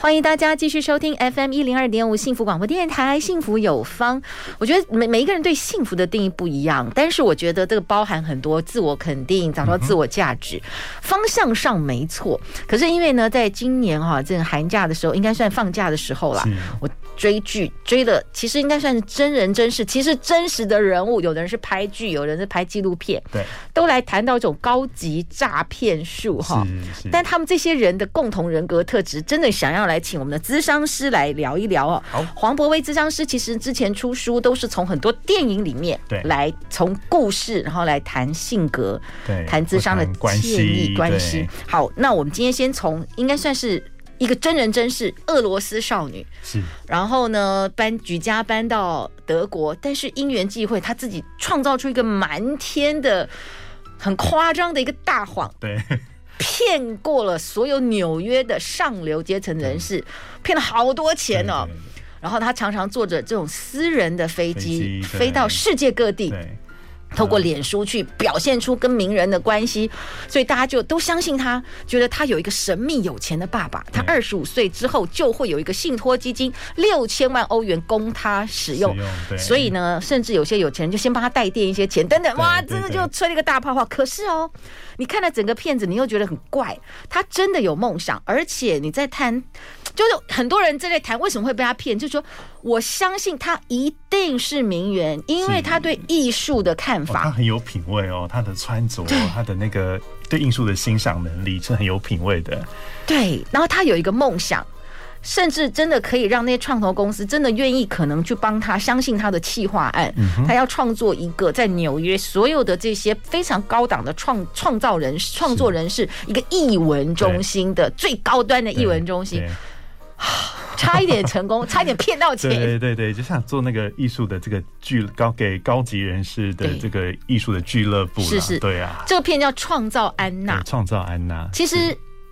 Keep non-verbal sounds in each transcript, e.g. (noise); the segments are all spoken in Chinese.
欢迎大家继续收听 FM 一零二点五幸福广播电台，幸福有方。我觉得每每一个人对幸福的定义不一样，但是我觉得这个包含很多自我肯定，找到自我价值，方向上没错。可是因为呢，在今年哈，这个寒假的时候，应该算放假的时候啦。我追剧追的其实应该算是真人真事，其实真实的人物，有的人是拍剧，有人是拍纪录片，对，都来谈到一种高级诈骗术哈。但他们这些人的共同人格特质，真的想要。来请我们的咨商师来聊一聊哦。好，黄博威咨商师其实之前出书都是从很多电影里面对来从故事，然后来谈性格，对，谈资商的建议关系。好，那我们今天先从应该算是一个真人真事，俄罗斯少女是，然后呢搬举家搬到德国，但是因缘际会，她自己创造出一个瞒天的很夸张的一个大谎，对。骗过了所有纽约的上流阶层人士，骗了好多钱哦。然后他常常坐着这种私人的飞机飞到世界各地。透过脸书去表现出跟名人的关系，所以大家就都相信他，觉得他有一个神秘有钱的爸爸。他二十五岁之后就会有一个信托基金，六千万欧元供他使用。所以呢，甚至有些有钱人就先帮他代垫一些钱，等等，哇，真的就吹了一个大泡泡。可是哦，你看了整个片子，你又觉得很怪。他真的有梦想，而且你在谈。就是很多人在谈为什么会被他骗，就是说我相信他一定是名媛，因为他对艺术的看法，他很有品味哦，他的穿着，他的那个对艺术的欣赏能力是很有品味的。对，然后他有一个梦想，甚至真的可以让那些创投公司真的愿意可能去帮他，相信他的企划案。他要创作一个在纽约所有的这些非常高档的创创造人创作人士一个艺文中心的最高端的艺文中心。(sighs) 差一点成功，差一点骗到钱。对对对，就像做那个艺术的这个俱高给高级人士的这个艺术的俱乐部。是是，对啊。这个片叫《创造安娜》，创造安娜。其实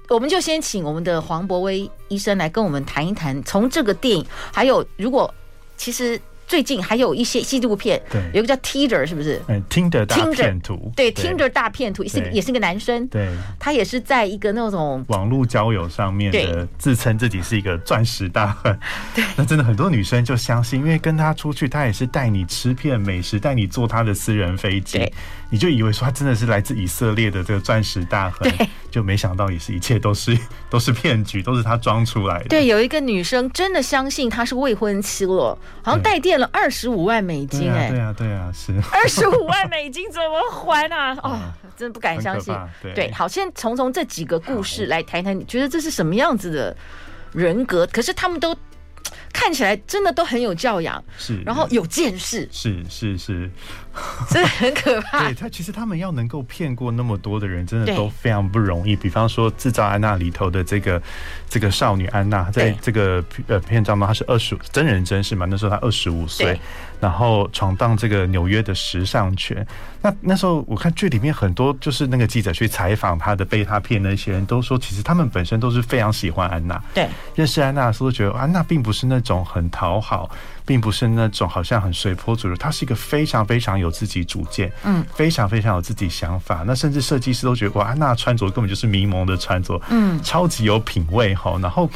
我们就先请我们的黄博威医生来跟我们谈一谈，从这个电影，还有如果其实。最近还有一些纪录片，对，有一个叫 Tinder 是不是？嗯，Tinder 大片图，对，Tinder 大片图是也是个男生，对，他也是在一个那种网络交友上面的，自称自己是一个钻石大亨，(laughs) 对，那真的很多女生就相信，因为跟他出去，他也是带你吃遍美食，带你坐他的私人飞机，你就以为说他真的是来自以色列的这个钻石大亨，对，就没想到也是一切都是 (laughs) 都是骗局，都是他装出来的。对，有一个女生真的相信他是未婚妻了，好像带电。了二十五万美金，哎，对啊，对啊，是二十五万美金怎么还啊？(laughs) 哦，真的不敢相信。对，好，先从从这几个故事来谈谈，你觉得这是什么样子的人格？可是他们都。看起来真的都很有教养，是，然后有见识，是是是，(laughs) 真的很可怕。对他，其实他们要能够骗过那么多的人，真的都非常不容易。比方说《制造安娜》里头的这个这个少女安娜，在这个呃片章中，她是二十五真人真事嘛？那时候她二十五岁，然后闯荡这个纽约的时尚圈。那那时候我看剧里面很多就是那个记者去采访她的被她骗的那些人都说，其实他们本身都是非常喜欢安娜。对，认识安娜的时候觉得安娜并不是那种很讨好，并不是那种好像很随波逐流，她是一个非常非常有自己主见，嗯，非常非常有自己想法。那甚至设计师都觉得哇，安娜穿着根本就是迷蒙的穿着，嗯，超级有品味哈。然后。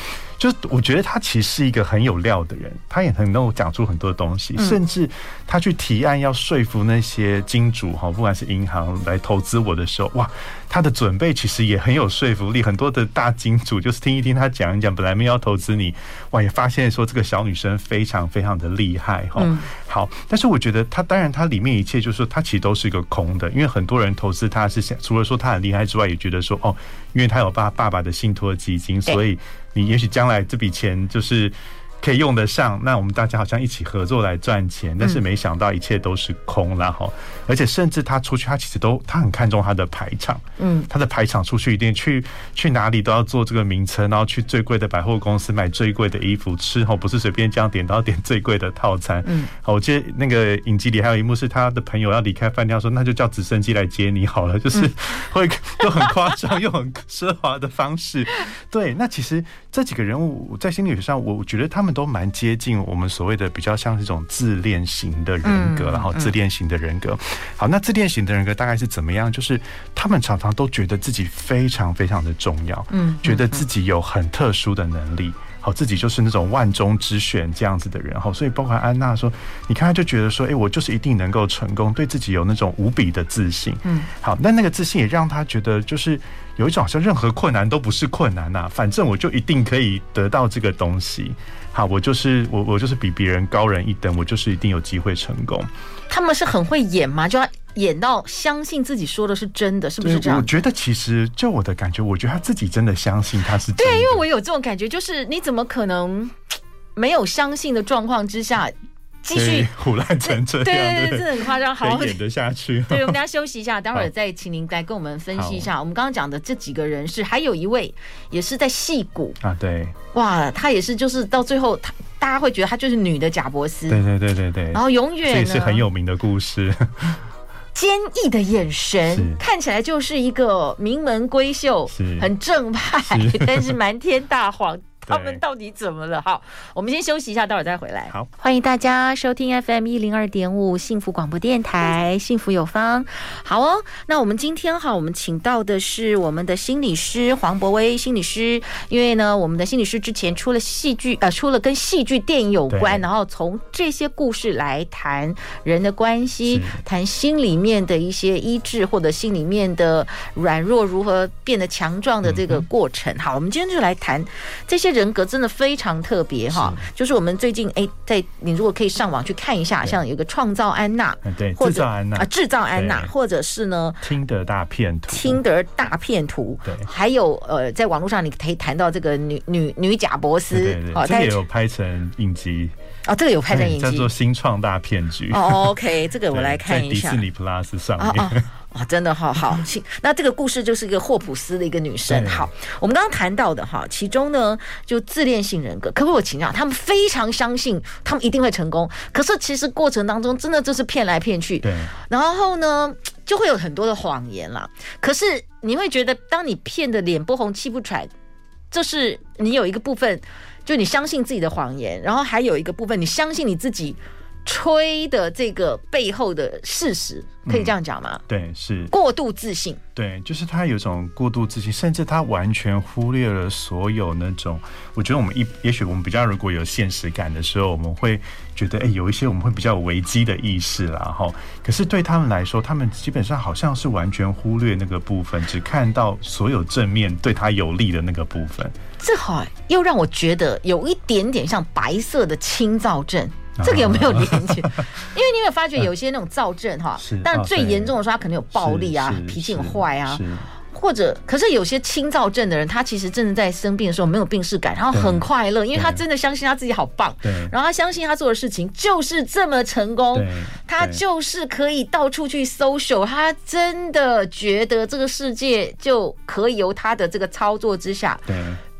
就我觉得他其实是一个很有料的人，他也很能够讲出很多东西，甚至他去提案要说服那些金主哈，不管是银行来投资我的时候，哇，他的准备其实也很有说服力。很多的大金主就是听一听他讲一讲，本来没有要投资你，哇，也发现说这个小女生非常非常的厉害哈。好，但是我觉得他当然他里面一切就是说他其实都是一个空的，因为很多人投资他是想除了说他很厉害之外，也觉得说哦，因为他有爸爸爸的信托基金，所以。你也许将来这笔钱就是可以用得上，那我们大家好像一起合作来赚钱，但是没想到一切都是空，然后而且甚至他出去，他其实都他很看重他的排场，嗯，他的排场出去一定去去哪里都要做这个名称，然后去最贵的百货公司买最贵的衣服吃，吼，不是随便这样点，都要点最贵的套餐，嗯，好，我记得那个影集里还有一幕是他的朋友要离开饭店，说那就叫直升机来接你好了，就是会都很夸张又很奢华的方式，对，那其实这几个人物在心理学上，我觉得他们都蛮接近我们所谓的比较像是这种自恋型的人格，然后自恋型的人格。好，那自恋型的人格大概是怎么样？就是他们常常都觉得自己非常非常的重要，嗯，觉得自己有很特殊的能力。好，自己就是那种万中之选这样子的人，好，所以包括安娜说，你看，他就觉得说，哎，我就是一定能够成功，对自己有那种无比的自信。嗯，好，那那个自信也让他觉得，就是有一种好像任何困难都不是困难呐，反正我就一定可以得到这个东西。好，我就是我，我就是比别人高人一等，我就是一定有机会成功。他们是很会演吗？就要演到相信自己说的是真的，是不是这样？我觉得其实就我的感觉，我觉得他自己真的相信他是真的。对，因为我有这种感觉，就是你怎么可能没有相信的状况之下？继续。唬烂成这样，对对对，这很夸张，好演得下去。(laughs) 对，我们等下休息一下，待会儿再请您来跟我们分析一下。我们刚刚讲的这几个人是，还有一位也是在戏骨。啊，对，哇，他也是，就是到最后，他大家会觉得他就是女的贾伯斯，对对对对对，然后永远这是很有名的故事，(laughs) 坚毅的眼神，看起来就是一个名门闺秀，很正派，(laughs) 但是瞒天大谎。他们到底怎么了？好，我们先休息一下，待会儿再回来。好，欢迎大家收听 FM 一零二点五幸福广播电台，幸福有方。好哦，那我们今天哈，我们请到的是我们的心理师黄博威心理师。因为呢，我们的心理师之前出了戏剧，呃，出了跟戏剧、电影有关，然后从这些故事来谈人的关系，谈心里面的一些医治，或者心里面的软弱如何变得强壮的这个过程。好，我们今天就来谈这些。人格真的非常特别哈，就是我们最近哎，在你如果可以上网去看一下，像有个创造安娜，对，制造安娜。啊，制造安娜，或者是呢，听得大片图，听得大片图，对，还有呃，在网络上你可以谈到这个女女女贾伯斯，哦，这个有拍成影集。哦，这个有拍成影集，叫做新创大骗局。哦，OK，这个我来看一下，迪士尼 Plus 上面。哇，真的好 (laughs) 好，那这个故事就是一个霍普斯的一个女生。好，我们刚刚谈到的哈，其中呢就自恋性人格，可不可以我请教，他们非常相信他们一定会成功，可是其实过程当中真的就是骗来骗去。对。然后呢，就会有很多的谎言啦。可是你会觉得，当你骗的脸不红气不喘，这是你有一个部分，就你相信自己的谎言，然后还有一个部分，你相信你自己。吹的这个背后的事实，可以这样讲吗？嗯，对，是过度自信。对，就是他有一种过度自信，甚至他完全忽略了所有那种。我觉得我们一，也许我们比较如果有现实感的时候，我们会觉得，哎，有一些我们会比较有危机的意识啦，哈。可是对他们来说，他们基本上好像是完全忽略那个部分，只看到所有正面对他有利的那个部分。这好又让我觉得有一点点像白色的清躁症。这个有没有连接？(laughs) 因为你有没有发觉有些那种躁症哈，但最严重的时候他可能有暴力啊，脾气很坏啊，或者可是有些轻躁症的人，他其实真的在生病的时候没有病识感，然后很快乐，因为他真的相信他自己好棒，然后他相信他做的事情就是这么成功，他就是可以到处去 social，他真的觉得这个世界就可以由他的这个操作之下。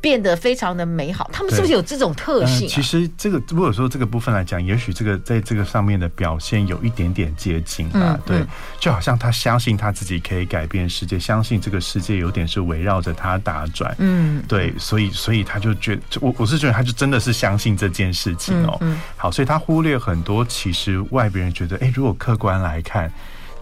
变得非常的美好，他们是不是有这种特性、啊？其实这个如果说这个部分来讲，也许这个在这个上面的表现有一点点接近啊。嗯、对，就好像他相信他自己可以改变世界，相信这个世界有点是围绕着他打转。嗯，对，所以所以他就觉得，我我是觉得他就真的是相信这件事情哦。嗯嗯、好，所以他忽略很多其实外边人觉得，哎，如果客观来看。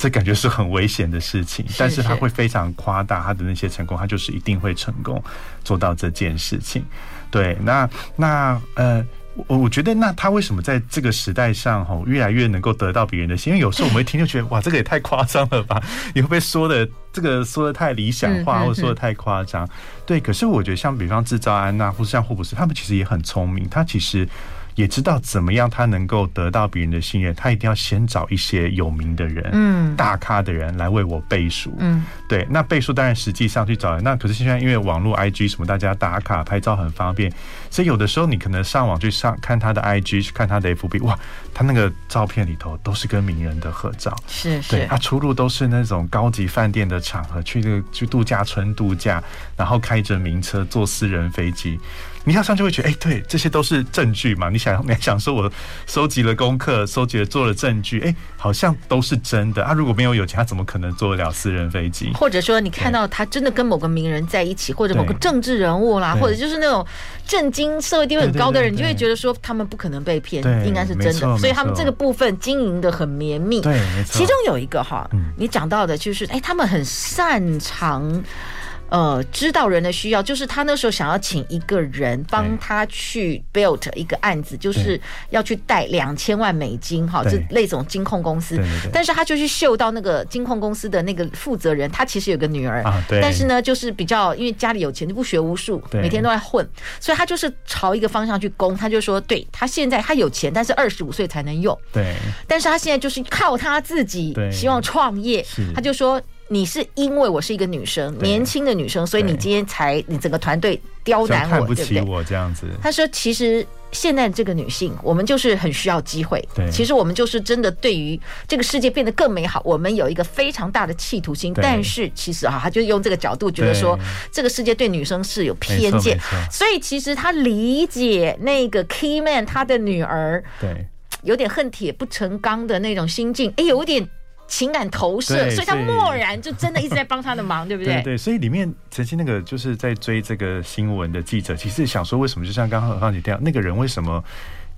这感觉是很危险的事情，但是他会非常夸大他的那些成功，他就是一定会成功做到这件事情。对，那那呃，我我觉得那他为什么在这个时代上吼越来越能够得到别人的心？因为有时候我们一听就觉得 (laughs) 哇，这个也太夸张了吧？(laughs) 你会不会说的这个说的太理想化，或者说的太夸张？对，可是我觉得像比方制造安娜，或是像霍普斯，他们其实也很聪明，他其实。也知道怎么样他能够得到别人的信任，他一定要先找一些有名的人，嗯，大咖的人来为我背书，嗯，对。那背书当然实际上去找人，那可是现在因为网络 IG 什么，大家打卡拍照很方便，所以有的时候你可能上网去上看他的 IG，去看他的 FB，哇，他那个照片里头都是跟名人的合照，是是，对，他出入都是那种高级饭店的场合，去那个去度假村度假，然后开着名车，坐私人飞机。你要上就会觉得，哎、欸，对，这些都是证据嘛。你想，你还想说，我收集了功课，收集了做了证据，哎、欸，好像都是真的啊。如果没有有钱，他怎么可能坐得了私人飞机？或者说，你看到他真的跟某个名人在一起，或者某个政治人物啦，或者就是那种震惊社会地位很高的人，你就会觉得说，他们不可能被骗，应该是真的。所以他们这个部分经营的很绵密。对，没错。其中有一个哈，你讲到的就是，哎、欸，他们很擅长。呃，知道人的需要，就是他那时候想要请一个人帮他去 build 一个案子，就是要去贷两千万美金，哈，这那种金控公司。但是他就去嗅到那个金控公司的那个负责人，他其实有个女儿，但是呢，就是比较因为家里有钱，就不学无术，每天都在混，所以他就是朝一个方向去攻。他就说，对他现在他有钱，但是二十五岁才能用，对，但是他现在就是靠他自己，希望创业，他就说。你是因为我是一个女生，年轻的女生，所以你今天才你整个团队刁难我，对不对？我这样子。他说：“其实现在这个女性，我们就是很需要机会。对，其实我们就是真的对于这个世界变得更美好，我们有一个非常大的企图心。但是其实啊，他就用这个角度觉得说，这个世界对女生是有偏见。所以其实他理解那个 key man 他的女儿，对，有点恨铁不成钢的那种心境。哎，有点。”情感投射，所以他默然就真的一直在帮他的忙，(laughs) 对不对？对对，所以里面曾经那个就是在追这个新闻的记者，其实想说，为什么就像刚刚芳姐这样，那个人为什么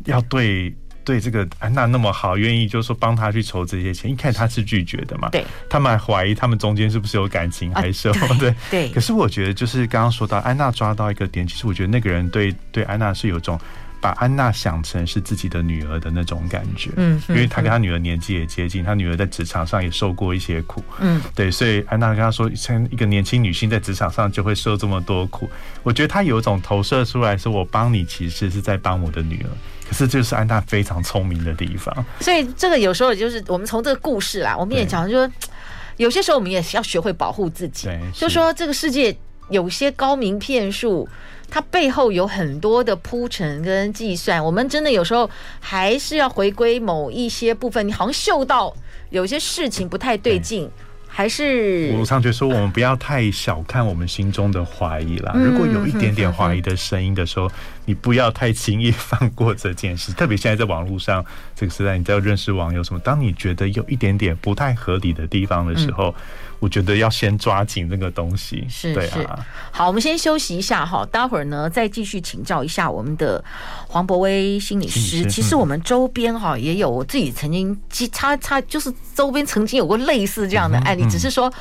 要对对这个安娜那么好，愿意就是说帮他去筹这些钱？一看他是拒绝的嘛，对，他们还怀疑他们中间是不是有感情，还是什么？对 (laughs) 对。可是我觉得，就是刚刚说到安娜抓到一个点，其实我觉得那个人对对安娜是有种。把安娜想成是自己的女儿的那种感觉，嗯，因为他跟他女儿年纪也接近，他女儿在职场上也受过一些苦，嗯，对，所以安娜跟他说，像一个年轻女性在职场上就会受这么多苦，我觉得他有一种投射出来，说我帮你其实是在帮我的女儿，可是这就是安娜非常聪明的地方。所以这个有时候就是我们从这个故事啦，我们也讲说，有些时候我们也是要学会保护自己，对，就说这个世界有些高明骗术。它背后有很多的铺陈跟计算，我们真的有时候还是要回归某一些部分。你好像嗅到有些事情不太对劲，还是我常觉得说，我们不要太小看我们心中的怀疑啦。如果有一点点怀疑的声音的时候，你不要太轻易放过这件事。(laughs) 特别现在在网络上这个时代，你在认识网友什么，当你觉得有一点点不太合理的地方的时候。我觉得要先抓紧那个东西，是对啊。好，我们先休息一下哈，待会儿呢再继续请教一下我们的黄博威心理师。其实我们周边哈也有，我自己曾经，他他就是周边曾经有过类似这样的案例，只是说。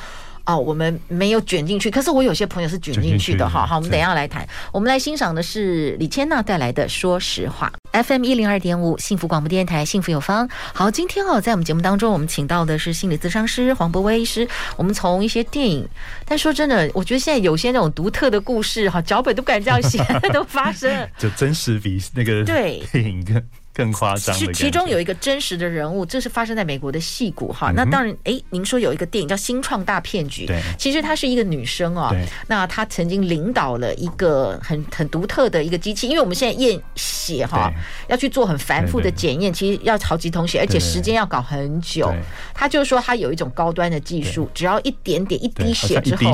哦，我们没有卷进去，可是我有些朋友是卷进去的哈。好，我们等一下来谈。我们来欣赏的是李千娜带来的《说实话》，FM 一零二点五，幸福广播电台，幸福有方。好，今天哦，在我们节目当中，我们请到的是心理咨商师黄博威医师。我们从一些电影，但说真的，我觉得现在有些那种独特的故事哈，脚本都不敢这样写，(laughs) 都发生，(laughs) 就真实比那个对电影更。更夸张。其其中有一个真实的人物，这是发生在美国的戏骨哈。那当然，哎，您说有一个电影叫《新创大骗局》，对，其实她是一个女生哦。那她曾经领导了一个很很独特的一个机器，因为我们现在验血哈，要去做很繁复的检验，其实要好几桶血，而且时间要搞很久。她就是说，她有一种高端的技术，只要一点点一滴血之后，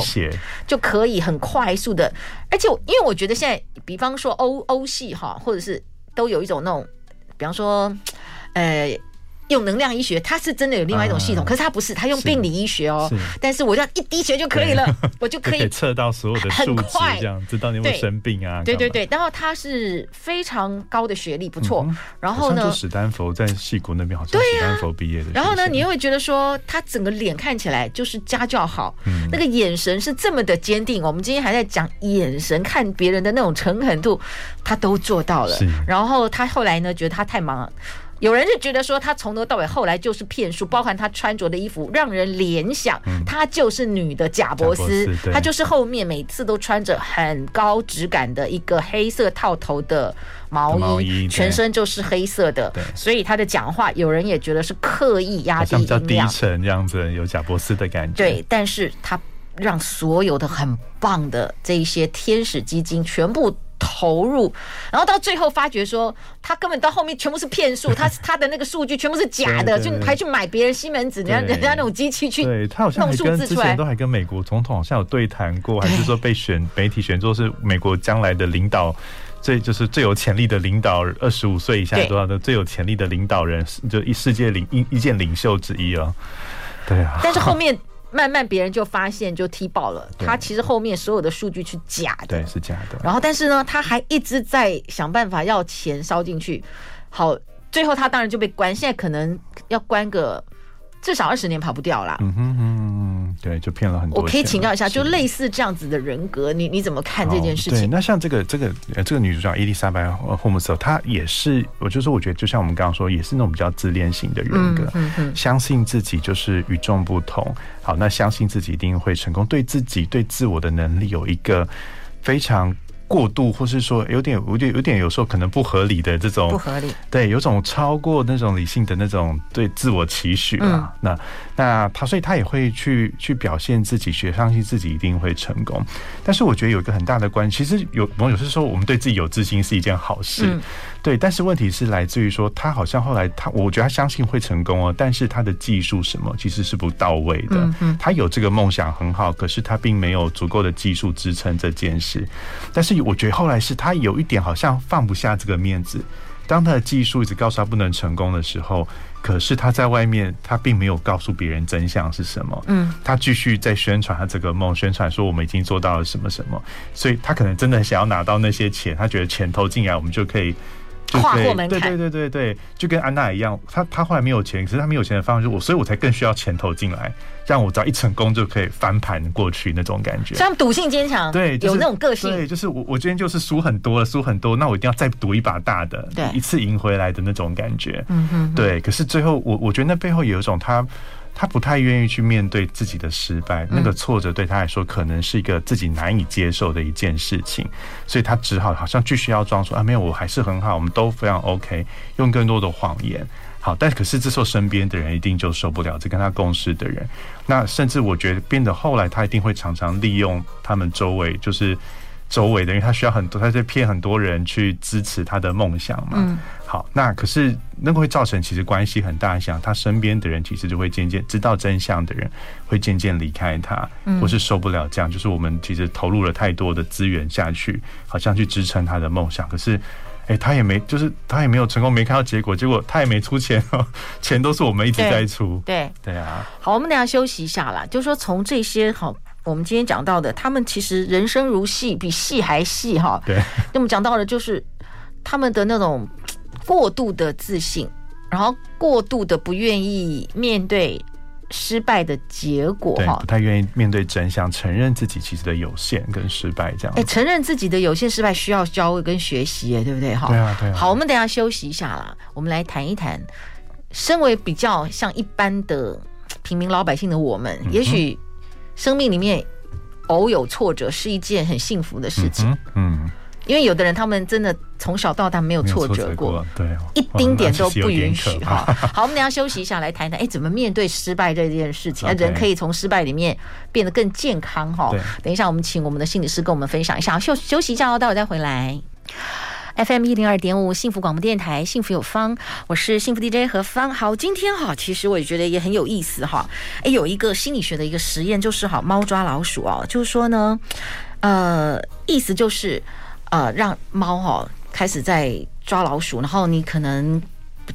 就可以很快速的。而且，因为我觉得现在，比方说欧欧系哈，或者是都有一种那种。比方说，呃。用能量医学，它是真的有另外一种系统，可是它不是，它用病理医学哦。但是我这样一滴血就可以了，我就可以 (laughs) 测到所有的数值，这样知道你有没有生病啊？对对对，然后他是非常高的学历，不错。然后呢，史丹佛在戏谷那边好像史丹佛毕业的。然后呢，你又会觉得说，他整个脸看起来就是家教好，那个眼神是这么的坚定。我们今天还在讲眼神看别人的那种诚恳度，他都做到了。然后他后来呢，觉得他太忙了。有人就觉得说，他从头到尾后来就是骗术，包含他穿着的衣服，让人联想他就是女的贾伯斯，他就是后面每次都穿着很高质感的一个黑色套头的毛衣，全身就是黑色的，所以他的讲话有人也觉得是刻意压低音量，比较低沉这样子，有贾伯斯的感觉。对，但是他让所有的很棒的这一些天使基金全部。投入，然后到最后发觉说，他根本到后面全部是骗术，他 (laughs) 他的那个数据全部是假的，就还去买别人西门子，人家人家那种机器去，对他好像还跟之前都还跟美国总统好像有对谈过，还是说被选媒体选作是美国将来的领导，最就是最有潜力的领导，二十五岁以下多少的最有潜力的领导人，就一世界领一意见领袖之一哦。对啊，但是后面。慢慢别人就发现，就踢爆了。他其实后面所有的数据是假的，对，是假的。然后，但是呢，他还一直在想办法要钱烧进去。好，最后他当然就被关，现在可能要关个。至少二十年跑不掉啦。嗯哼哼，对，就骗了很多。我可以请教一下，就类似这样子的人格，你你怎么看这件事情？对，那像这个这个这个女主角伊丽莎白·霍姆斯，她也是，我就是，我觉得就像我们刚刚说，也是那种比较自恋型的人格，嗯嗯，相信自己就是与众不同。好，那相信自己一定会成功，对自己对自我的能力有一个非常。过度，或是说有点、有点、有点，有时候可能不合理的这种不合理，对，有种超过那种理性的那种对自我期许啊。那那他，所以他也会去去表现自己，学相信自己一定会成功。但是我觉得有一个很大的关系，其实有网友是说，我们对自己有自信是一件好事。对，但是问题是来自于说，他好像后来他，我觉得他相信会成功哦，但是他的技术什么其实是不到位的。嗯嗯，他有这个梦想很好，可是他并没有足够的技术支撑这件事。但是我觉得后来是他有一点好像放不下这个面子，当他的技术一直告诉他不能成功的时候。可是他在外面，他并没有告诉别人真相是什么。嗯，他继续在宣传他这个梦，宣传说我们已经做到了什么什么。所以他可能真的想要拿到那些钱，他觉得钱投进来，我们就可以。跨过门槛，对对对对对，就跟安娜一样，她她后来没有钱，可是她没有钱的方式，我所以我才更需要钱投进来，让我只要一成功就可以翻盘过去那种感觉。像赌性坚强，对，有那种个性，对，就是我我今天就是输很多了，输很多，那我一定要再赌一把大的，对，一次赢回来的那种感觉。嗯哼，对。可是最后，我我觉得那背后有一种他。他不太愿意去面对自己的失败，那个挫折对他来说可能是一个自己难以接受的一件事情，所以他只好好像继续要装说啊，没有，我还是很好，我们都非常 OK，用更多的谎言。好，但可是这时候身边的人一定就受不了，这跟他共事的人，那甚至我觉得变得后来他一定会常常利用他们周围就是。周围的，因为他需要很多，他在骗很多人去支持他的梦想嘛。嗯。好，那可是那个会造成其实关系很大，像他身边的人其实就会渐渐知道真相的人会渐渐离开他，或是受不了这样。就是我们其实投入了太多的资源下去，好像去支撑他的梦想，可是，哎、欸，他也没，就是他也没有成功，没看到结果，结果他也没出钱哦，(laughs) 钱都是我们一直在出。对对啊。好，我们等下休息一下啦，就是说从这些好。我们今天讲到的，他们其实人生如戏，比戏还戏哈。对。那么讲到的，就是他们的那种过度的自信，然后过度的不愿意面对失败的结果哈，不太愿意面对真相，承认自己其实的有限跟失败这样。哎，承认自己的有限失败需要教跟学习，哎对不对？哈。对啊，对啊。好，我们等下休息一下啦，我们来谈一谈，身为比较像一般的平民老百姓的我们，嗯、也许。生命里面偶有挫折是一件很幸福的事情，嗯，因为有的人他们真的从小到大没有挫折过，对，一丁点都不允许哈。好，我们等下休息一下，来谈谈，哎，怎么面对失败这件事情？人可以从失败里面变得更健康哈。等一下，我们请我们的心理师跟我们分享一下。休休息一下哦，待会再回来。FM 一零二点五幸福广播电台，幸福有方，我是幸福 DJ 何芳。好，今天哈，其实我也觉得也很有意思哈。哎，有一个心理学的一个实验，就是好，猫抓老鼠哦，就是说呢，呃，意思就是呃，让猫哈开始在抓老鼠，然后你可能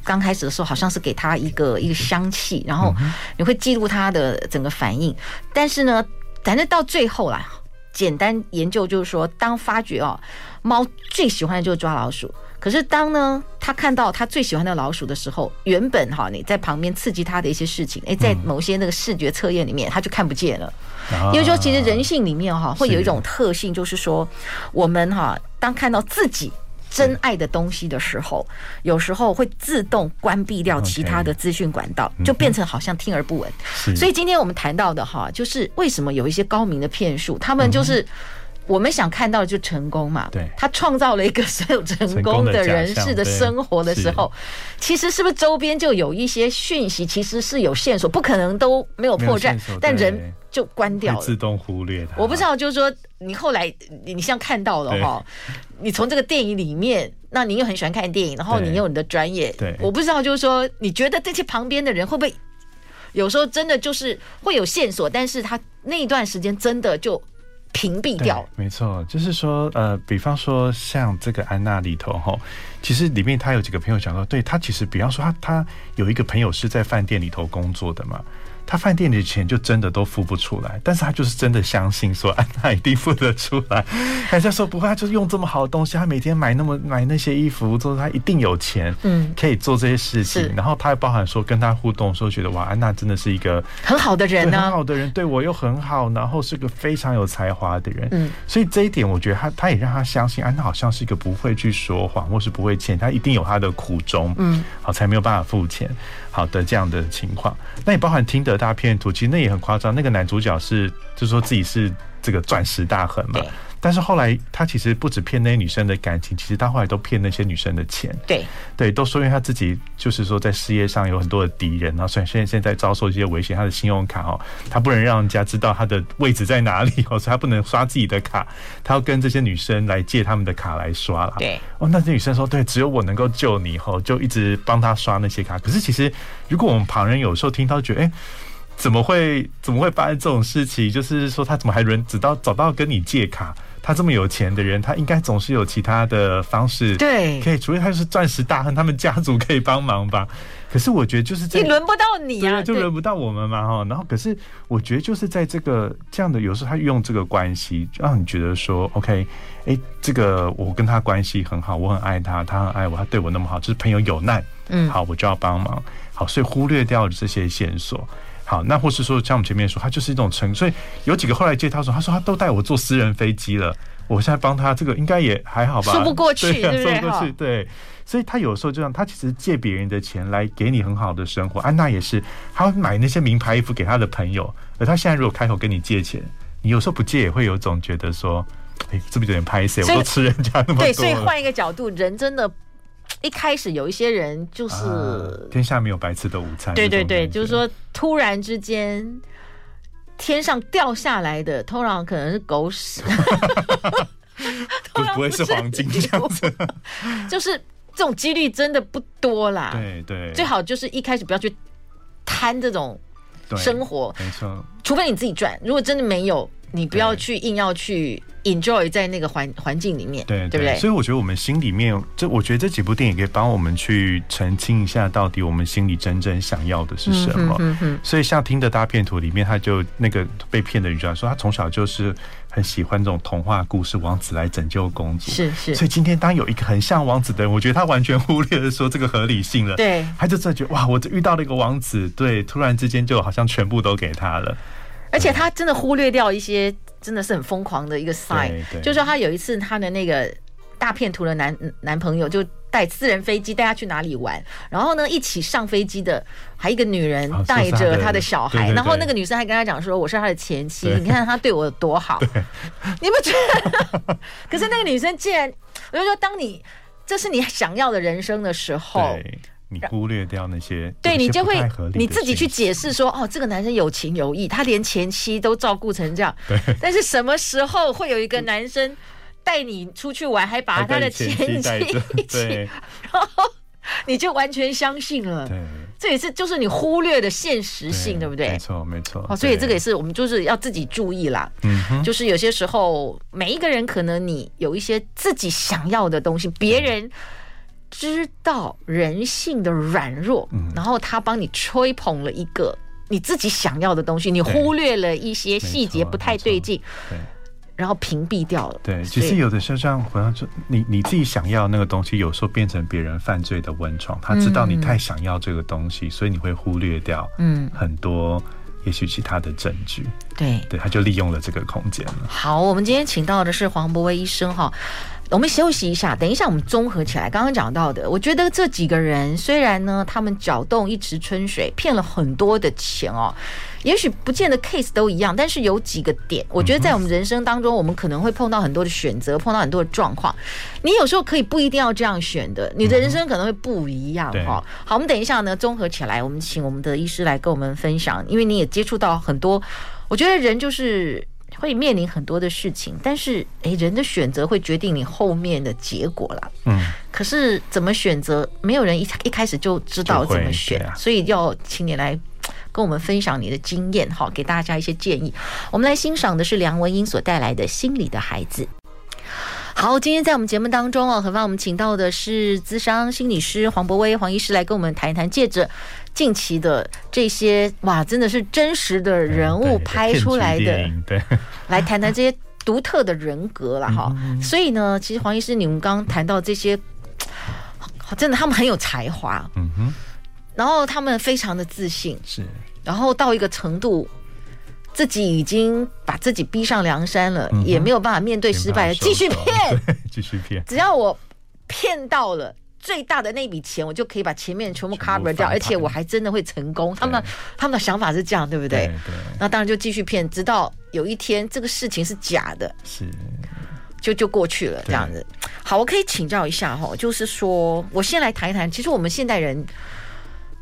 刚开始的时候好像是给它一个一个香气，然后你会记录它的整个反应，但是呢，反正到最后啦。简单研究就是说，当发觉哦，猫最喜欢的就是抓老鼠。可是当呢，他看到他最喜欢的老鼠的时候，原本哈你在旁边刺激他的一些事情，哎，在某些那个视觉测验里面，他就看不见了。因为说，其实人性里面哈会有一种特性，就是说，我们哈当看到自己真爱的东西的时候，有时候会自动关闭掉其他的资讯管道，就变成好像听而不闻。所以今天我们谈到的哈，就是为什么有一些高明的骗术，他们就是。我们想看到的就成功嘛？对，他创造了一个所有成功的人士的生活的时候，其实是不是周边就有一些讯息，其实是有线索，不可能都没有破绽，但人就关掉了，自动忽略它。我不知道，就是说你后来你像看到了哈，你从这个电影里面，那你又很喜欢看电影，然后你有你的专业，对，我不知道，就是说你觉得这些旁边的人会不会有时候真的就是会有线索，但是他那一段时间真的就。屏蔽掉，没错，就是说，呃，比方说像这个安娜里头哈，其实里面他有几个朋友讲说，对他其实，比方说他他有一个朋友是在饭店里头工作的嘛。他饭店里的钱就真的都付不出来，但是他就是真的相信说安娜一定付得出来。人家说不会，他就是用这么好的东西，他每天买那么买那些衣服，说他一定有钱，嗯，可以做这些事情。然后他还包含说跟他互动说，觉得哇，安娜真的是一个很好的人呢，很好的人，对我又很好，然后是个非常有才华的人。嗯，所以这一点我觉得他他也让他相信安娜好像是一个不会去说谎或是不会欠，他一定有他的苦衷，嗯，好才没有办法付钱。好的，这样的情况，那也包含听得大片图，其实那也很夸张。那个男主角是，就说自己是这个钻石大亨嘛。但是后来他其实不止骗那些女生的感情，其实他后来都骗那些女生的钱。对对，都说因为他自己就是说在事业上有很多的敌人，然后虽然现在现在遭受一些危险，他的信用卡哦，他不能让人家知道他的位置在哪里哦，所以他不能刷自己的卡，他要跟这些女生来借他们的卡来刷了。对哦，那些女生说对，只有我能够救你哦，就一直帮他刷那些卡。可是其实如果我们旁人有时候听到觉得哎。怎么会怎么会发生这种事情？就是说，他怎么还轮直到找到跟你借卡？他这么有钱的人，他应该总是有其他的方式，对，可以，除非他是钻石大亨，他们家族可以帮忙吧。可是我觉得就是这，你轮不到你啊，就轮不到我们嘛哈。然后，可是我觉得就是在这个这样的，有时候他用这个关系，让你觉得说，OK，哎，这个我跟他关系很好，我很爱他，他很爱我，他对我那么好，就是朋友有难，嗯，好，我就要帮忙，好，所以忽略掉了这些线索。好，那或是说像我们前面说，他就是一种成，所以有几个后来接他说，他说他都带我坐私人飞机了，我现在帮他这个应该也还好吧？说不过去，(laughs) 对，对，说不过去，对。所以他有时候就让，他其实借别人的钱来给你很好的生活。安娜也是，他会买那些名牌衣服给他的朋友，而他现在如果开口跟你借钱，你有时候不借也会有种觉得说，哎，是不是有点拍谢？我都吃人家那么多。对，所以换一个角度，人真的。一开始有一些人就是、啊、天下没有白吃的午餐，对对对，就是说突然之间天上掉下来的，通常可能是狗屎，(laughs) 不不会是黄金这样子，(laughs) 就是这种几率真的不多啦。对对，最好就是一开始不要去贪这种生活，没错，除非你自己赚，如果真的没有，你不要去硬要去。Enjoy 在那个环环境里面，对对不对？所以我觉得我们心里面，这我觉得这几部电影可以帮我们去澄清一下，到底我们心里真正想要的是什么。嗯哼。所以像《听的大片图》里面，他就那个被骗的女主角说，她从小就是很喜欢这种童话故事，王子来拯救公主。是是。所以今天当有一个很像王子的人，我觉得他完全忽略了说这个合理性了。对。他就真的觉得哇，我遇到了一个王子，对，突然之间就好像全部都给他了。而且他真的忽略掉一些。真的是很疯狂的一个 sign，就是说他有一次他的那个大片图的男男朋友就带私人飞机带他去哪里玩，然后呢一起上飞机的还一个女人带着他的小孩，然后那个女生还跟他讲说，我是他的前妻，你看他对我有多好，你不觉得？(laughs) 可是那个女生竟然，我就说当你这是你想要的人生的时候。你忽略掉那些，对你就会你自己去解释说，哦，这个男生有情有义，他连前妻都照顾成这样。(laughs) 对。但是什么时候会有一个男生带你出去玩，还把他的前妻一起，(laughs) 然后你就完全相信了？对。这也是就是你忽略的现实性，对不对？没错，没错。哦，所以这个也是我们就是要自己注意啦。嗯哼。就是有些时候，每一个人可能你有一些自己想要的东西，别人。知道人性的软弱，然后他帮你吹捧了一个你自己想要的东西，你忽略了一些细节不太对劲，对，然后屏蔽掉了。对，其实有的时候像好像说你你自己想要那个东西，有时候变成别人犯罪的温床。他知道你太想要这个东西，所以你会忽略掉嗯很多也许其他的证据。对对，他就利用了这个空间了。好，我们今天请到的是黄博威医生哈。我们休息一下，等一下我们综合起来。刚刚讲到的，我觉得这几个人虽然呢，他们搅动一池春水，骗了很多的钱哦，也许不见得 case 都一样，但是有几个点，我觉得在我们人生当中，我们可能会碰到很多的选择，碰到很多的状况。你有时候可以不一定要这样选的，你的人生可能会不一样哈。好，我们等一下呢，综合起来，我们请我们的医师来跟我们分享，因为你也接触到很多，我觉得人就是。会面临很多的事情，但是诶，人的选择会决定你后面的结果啦。嗯，可是怎么选择，没有人一一开始就知道怎么选，啊、所以要请你来跟我们分享你的经验，好，给大家一些建议。我们来欣赏的是梁文音所带来的《心里的孩子》。好，今天在我们节目当中哦，很棒，我们请到的是资商心理师黄博威黄医师来跟我们谈一谈，借着近期的这些哇，真的是真实的人物拍出来的，对，来谈谈这些独特的人格了哈。所以呢，其实黄医师，你们刚刚谈到这些，真的他们很有才华，嗯哼，然后他们非常的自信，是，然后到一个程度。自己已经把自己逼上梁山了，嗯、也没有办法面对失败了，继续骗，继续骗。只要我骗到了最大的那笔钱，我就可以把前面全部 cover 掉，而且我还真的会成功。他们他们的想法是这样，对不对？对。那当然就继续骗，直到有一天这个事情是假的，是就就过去了，这样子。好，我可以请教一下哈，就是说我先来谈一谈，其实我们现代人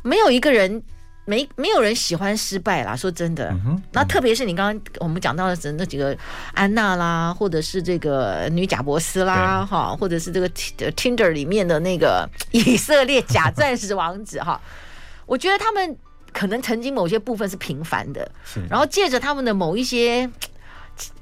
没有一个人。没没有人喜欢失败啦，说真的。那特别是你刚刚我们讲到的那几个安娜啦，或者是这个女贾伯斯啦，哈，或者是这个 Tinder 里面的那个以色列假钻石王子哈。我觉得他们可能曾经某些部分是平凡的，是然后借着他们的某一些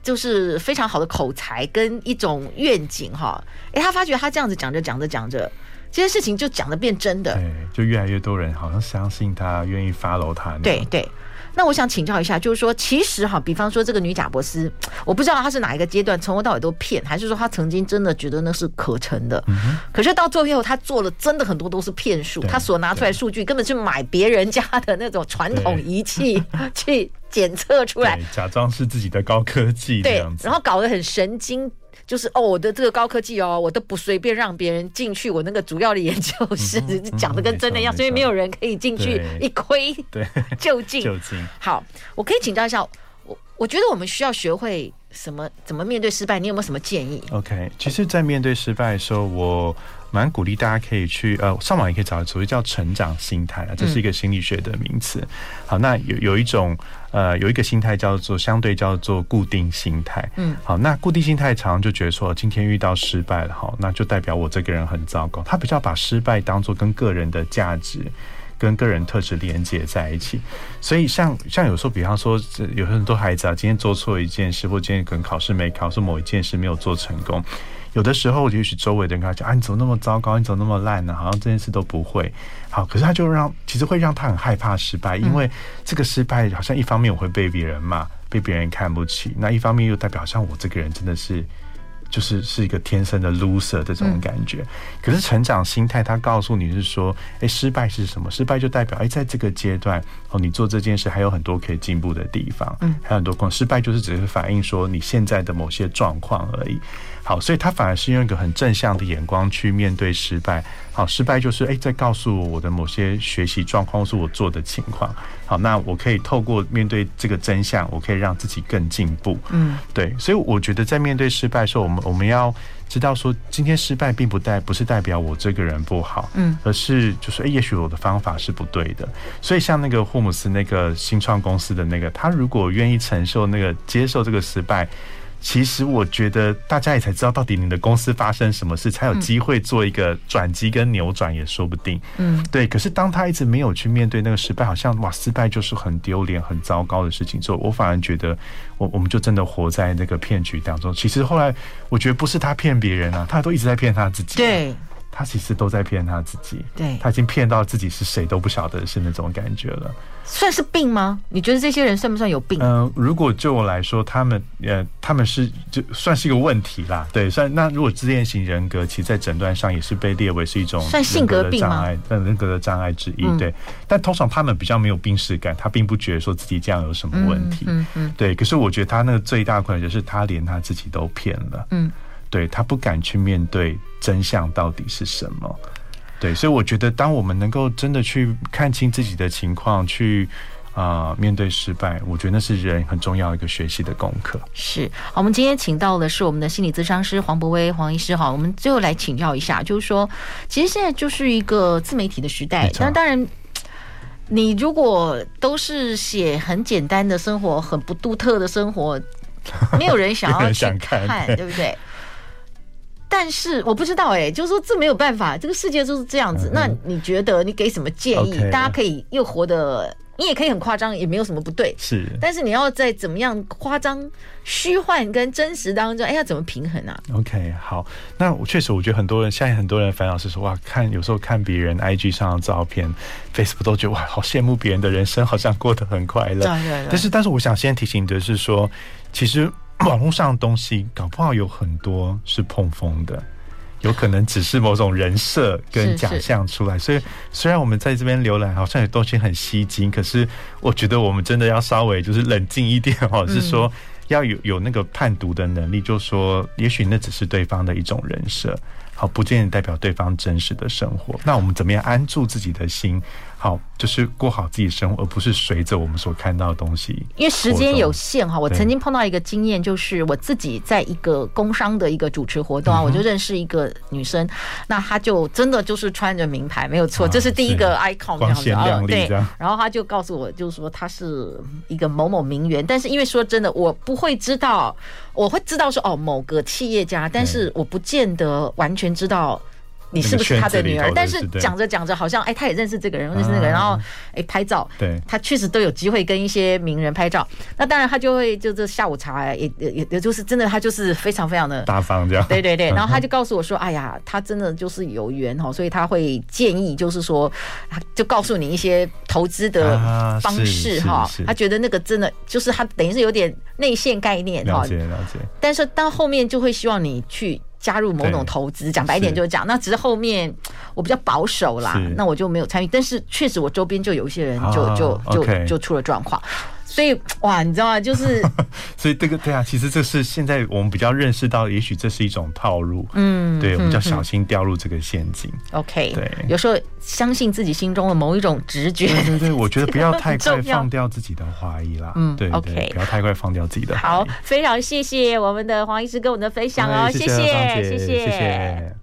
就是非常好的口才跟一种愿景哈，哎，他发觉他这样子讲着讲着讲着。这件事情就讲的变真的，对，就越来越多人好像相信他，愿意 follow 他。对对，那我想请教一下，就是说，其实哈，比方说这个女贾博斯，(laughs) 我不知道她是哪一个阶段从头到尾都骗，还是说她曾经真的觉得那是可成的？嗯、可是到最后，她做了真的很多都是骗术，她所拿出来数据根本是买别人家的那种传统仪器 (laughs) 去检测出来，假装是自己的高科技，对，然后搞得很神经。就是哦，我的这个高科技哦，我都不随便让别人进去。我那个主要的研究室 (laughs) 讲的跟真的一样，所以没有人可以进去，一窥对究竟。(laughs) 究竟好，我可以请教一下，我我觉得我们需要学会什么，怎么面对失败？你有没有什么建议？OK，其实，在面对失败的时候，我。蛮鼓励大家可以去呃上网也可以找所谓叫成长心态啊，这是一个心理学的名词。好，那有有一种呃有一个心态叫做相对叫做固定心态。嗯，好，那固定心态常常就觉得说今天遇到失败了，好，那就代表我这个人很糟糕。他比较把失败当做跟个人的价值跟个人特质连接在一起。所以像像有时候，比方说有很多孩子啊，今天做错一件事，或今天可能考试没考，或某一件事没有做成功。有的时候，也许周围的人跟他讲：“啊，你怎么那么糟糕？你怎么那么烂呢？好像这件事都不会。”好，可是他就让，其实会让他很害怕失败，因为这个失败好像一方面我会被别人骂，被别人看不起，那一方面又代表像我这个人真的是。就是是一个天生的 loser 这种感觉，可是成长心态，他告诉你是说，哎，失败是什么？失败就代表，哎，在这个阶段，哦，你做这件事还有很多可以进步的地方，嗯，还有很多空。失败就是只是反映说你现在的某些状况而已。好，所以他反而是用一个很正向的眼光去面对失败。好，失败就是哎，在告诉我我的某些学习状况，或是我做的情况。好，那我可以透过面对这个真相，我可以让自己更进步。嗯，对。所以我觉得在面对失败的时候，我们我们要知道说，今天失败并不代不是代表我这个人不好，嗯，而是就是哎，也许我的方法是不对的。所以像那个霍姆斯那个新创公司的那个，他如果愿意承受那个接受这个失败。其实我觉得大家也才知道到底你的公司发生什么事，才有机会做一个转机跟扭转也说不定。嗯，对。可是当他一直没有去面对那个失败，好像哇，失败就是很丢脸、很糟糕的事情。所以我反而觉得，我我们就真的活在那个骗局当中。其实后来我觉得不是他骗别人啊，他都一直在骗他自己。对。他其实都在骗他自己，对，他已经骗到自己是谁都不晓得是那种感觉了。算是病吗？你觉得这些人算不算有病？嗯、呃，如果就我来说，他们呃，他们是就算是一个问题啦。对，算那如果自恋型人格，其实在诊断上也是被列为是一种算性格的障碍，但人格的障碍之一。嗯、对，但通常他们比较没有病史感，他并不觉得说自己这样有什么问题。嗯嗯，嗯对。可是我觉得他那个最大的困难就是他连他自己都骗了。嗯。对，他不敢去面对真相到底是什么。对，所以我觉得，当我们能够真的去看清自己的情况，去啊、呃、面对失败，我觉得那是人很重要一个学习的功课。是，好，我们今天请到的是我们的心理咨商师黄博威黄医师。哈，我们最后来请教一下，就是说，其实现在就是一个自媒体的时代，那当然，你如果都是写很简单的生活，很不独特的生活，没有人想要去看，看，对不对？但是我不知道哎、欸，就是说这没有办法，这个世界就是这样子。那你觉得你给什么建议？大家可以又活得，你也可以很夸张，也没有什么不对。是，但是你要在怎么样夸张、虚幻跟真实当中，哎，要怎么平衡啊？OK，好，那我确实我觉得很多人现在很多人烦恼是说哇，看有时候看别人 IG 上的照片，Facebook 都觉得哇，好羡慕别人的人生，好像过得很快乐。对对对。但是，但是我想先提醒的是说，其实。网络上的东西搞不好有很多是碰风的，有可能只是某种人设跟假象出来。所以虽然我们在这边浏览，好像有东西很吸睛，可是我觉得我们真的要稍微就是冷静一点哦，是说要有有那个判读的能力，就说也许那只是对方的一种人设，好，不见得代表对方真实的生活。那我们怎么样安住自己的心？好，就是过好自己生活，而不是随着我们所看到的东西。因为时间有限哈，我曾经碰到一个经验，就是我自己在一个工商的一个主持活动啊，我就认识一个女生，那她就真的就是穿着名牌，没有错，这是第一个 icon 这样子啊，对。然后她就告诉我，就是说她是一个某某名媛，但是因为说真的，我不会知道，我会知道说哦某个企业家，但是我不见得完全知道。你是不是他的女儿？但是讲着讲着，好像哎，他也认识这个人，认识那个人，然后哎，拍照。对，他确实都有机会跟一些名人拍照。那当然，他就会就这下午茶，也也也就是真的，他就是非常非常的大方这样。对对对，然后他就告诉我说：“哎呀，他真的就是有缘哈，所以他会建议，就是说，他就告诉你一些投资的方式哈。他觉得那个真的就是他等于是有点内线概念哈。了解了解。但是到后面就会希望你去。加入某种投资，讲白一点就是讲，那只是后面 (tsk) 我比较保守啦，那我就没有参与。但是确实我周边就有一些人就就就就出了状况。所以哇，你知道吗？就是，(laughs) 所以这个对啊，其实这是现在我们比较认识到，也许这是一种套路。嗯，对，我们要小心掉入这个陷阱。OK，对，有时候相信自己心中的某一种直觉。对对对，(laughs) 我觉得不要太快放掉自己的怀疑啦。嗯，对，OK，不要太快放掉自己的。好，非常谢谢我们的黄医师跟我们的分享哦，谢谢，谢谢，谢谢。